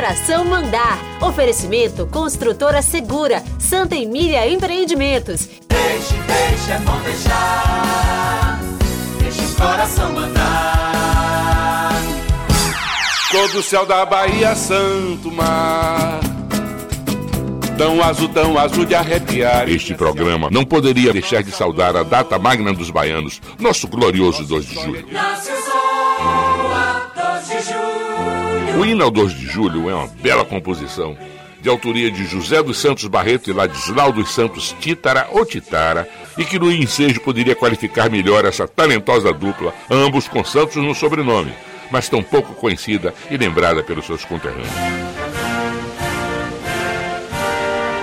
coração mandar. Oferecimento Construtora Segura, Santa Emília Empreendimentos. Deixe, deixe, é bom deixar. Deixe o coração mandar. Todo o céu da Bahia, Santo Mar. Tão azul, tão azul de arrepiar. Este programa não poderia deixar de saudar a data magna dos baianos, nosso glorioso 2 de julho. Nasce o sol, a 2 de julho. O hino ao 2 de julho é uma bela composição, de autoria de José dos Santos Barreto e Ladislau dos Santos Títara ou Titara, e que no ensejo poderia qualificar melhor essa talentosa dupla, ambos com Santos no sobrenome, mas tão pouco conhecida e lembrada pelos seus conterrâneos.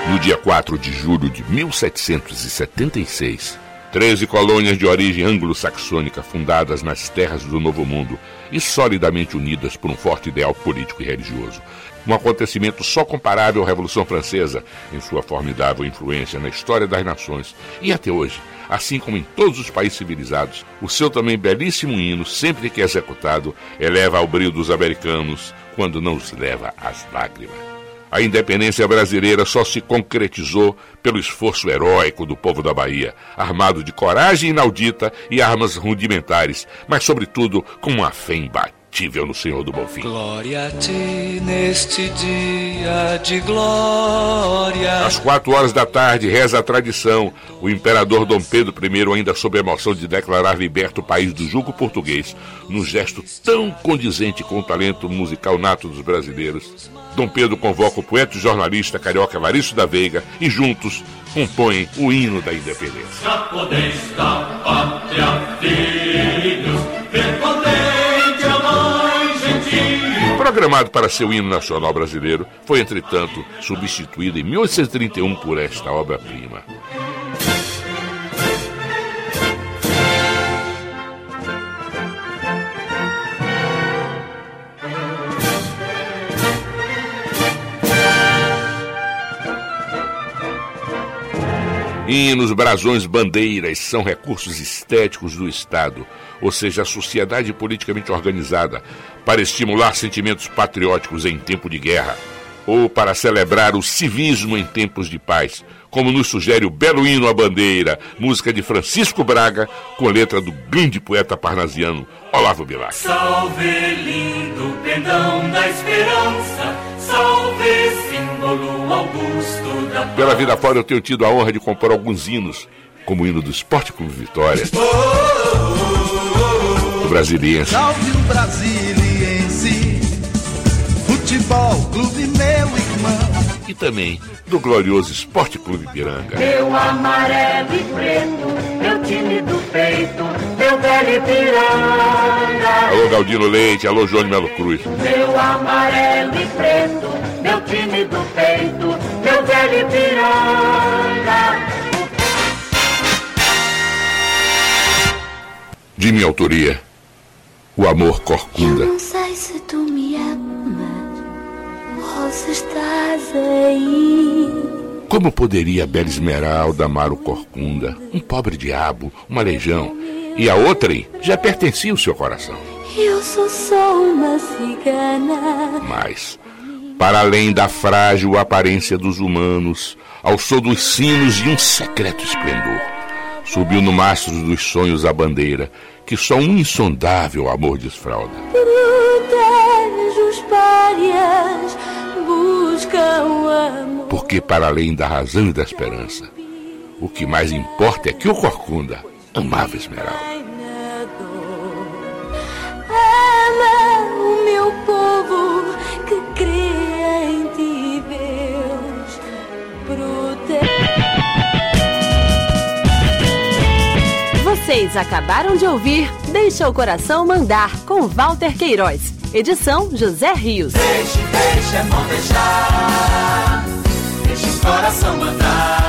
No dia 4 de julho de 1776, 13 colônias de origem anglo-saxônica fundadas nas terras do Novo Mundo e solidamente unidas por um forte ideal político e religioso. Um acontecimento só comparável à Revolução Francesa em sua formidável influência na história das nações e até hoje, assim como em todos os países civilizados, o seu também belíssimo hino, sempre que executado, eleva ao brilho dos americanos quando não os leva às lágrimas. A independência brasileira só se concretizou pelo esforço heróico do povo da Bahia, armado de coragem inaudita e armas rudimentares, mas, sobretudo, com uma fé imbatível no Senhor do Bonfim. Glória a ti neste dia de glória. Às quatro horas da tarde, reza a tradição, o imperador Dom Pedro I, ainda sob a emoção de declarar liberto o país do jugo português, num gesto tão condizente com o talento musical nato dos brasileiros, Dom Pedro convoca o poeta e jornalista carioca Varício da Veiga e juntos compõem o hino da independência. Programado para ser o hino nacional brasileiro, foi, entretanto, substituído em 1831 por esta obra-prima. Hinos, brasões, bandeiras são recursos estéticos do Estado, ou seja, a sociedade politicamente organizada, para estimular sentimentos patrióticos em tempo de guerra, ou para celebrar o civismo em tempos de paz, como nos sugere o belo hino à bandeira, música de Francisco Braga, com letra do grande poeta parnasiano Olavo Bilac. Salve lindo pendão da esperança, Pela vida fora eu tenho tido a honra de compor alguns hinos, como o hino do Esporte Clube Vitória, do Brasiliense, Salve o Brasiliense, futebol clube meu irmão. e também do glorioso Esporte Clube Piranga. Meu amarelo e preto, meu time do peito, meu velho Ipiranga. Alô Galdino Leite, alô João Melo Cruz. Meu amarelo e preto, meu time do peito, meu velho Ipiranga. De minha autoria, o amor Eu corcunda. não sei se tu me amas ou se estás aí. Como poderia a Bela Esmeralda amar o corcunda, um pobre diabo, uma legião, e a outrem já pertencia ao seu coração? Eu sou só uma cigana. Mas, para além da frágil aparência dos humanos, ao som dos sinos e um secreto esplendor, subiu no mastro dos sonhos a bandeira que só um insondável amor desfralda. Protege amor. Porque, para além da razão e da esperança, o que mais importa é que o Corcunda amava Esmeralda. Vocês acabaram de ouvir Deixa o Coração Mandar, com Walter Queiroz. Edição José Rios. Deixe, deixe, é bom deixar. Deixe o coração mandar.